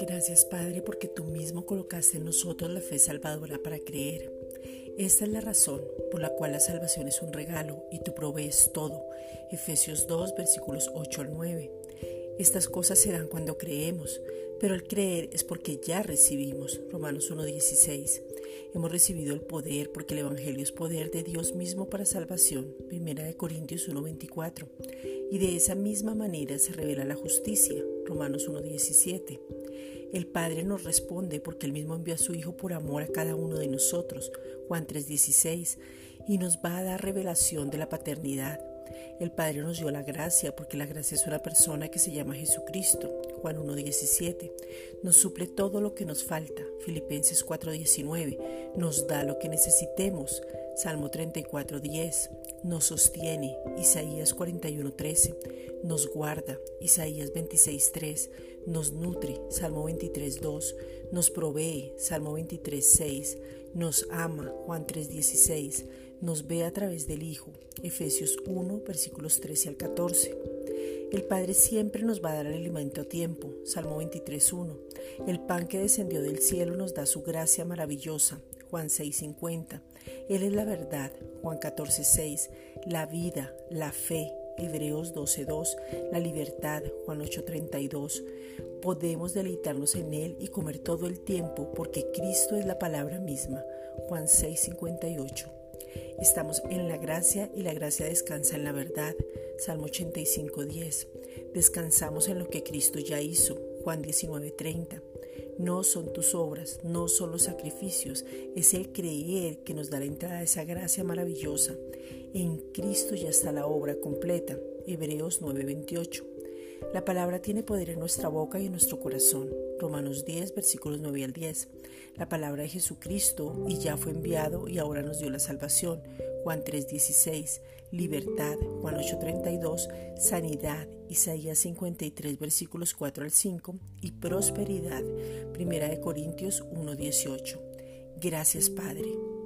Gracias Padre porque tú mismo colocaste en nosotros la fe salvadora para creer. Esta es la razón por la cual la salvación es un regalo y tú provees todo. Efesios 2 versículos 8 al 9. Estas cosas se dan cuando creemos, pero el creer es porque ya recibimos. Romanos 1.16. Hemos recibido el poder porque el Evangelio es poder de Dios mismo para salvación. Primera de Corintios 1.24. Y de esa misma manera se revela la justicia. Romanos 1.17. El Padre nos responde porque Él mismo envió a su Hijo por amor a cada uno de nosotros, Juan 3:16, y nos va a dar revelación de la paternidad. El Padre nos dio la gracia porque la gracia es una persona que se llama Jesucristo, Juan 1:17. Nos suple todo lo que nos falta, Filipenses 4:19. Nos da lo que necesitemos, Salmo 34:10. Nos sostiene, Isaías 41:13. Nos guarda, Isaías 26:3 nos nutre, Salmo 23.2, nos provee, Salmo 23.6, nos ama, Juan 3.16, nos ve a través del Hijo, Efesios 1, versículos 13 al 14. El Padre siempre nos va a dar el alimento a tiempo, Salmo 23.1. El pan que descendió del cielo nos da su gracia maravillosa, Juan 6.50. Él es la verdad, Juan 14.6. La vida, la fe, Hebreos 12.2, la libertad, Juan 8.32. Podemos deleitarnos en Él y comer todo el tiempo porque Cristo es la palabra misma, Juan 6.58. Estamos en la gracia y la gracia descansa en la verdad, Salmo 85.10. Descansamos en lo que Cristo ya hizo, Juan 19.30. No son tus obras, no son los sacrificios, es el creer que nos da la entrada a esa gracia maravillosa. En Cristo ya está la obra completa. Hebreos 9:28. La palabra tiene poder en nuestra boca y en nuestro corazón. Romanos 10, versículos 9 al 10. La palabra de Jesucristo y ya fue enviado y ahora nos dio la salvación. Juan 3:16. Libertad. Juan 8:32. Sanidad. Isaías 53, versículos 4 al 5. Y prosperidad. Primera de Corintios 1:18. Gracias Padre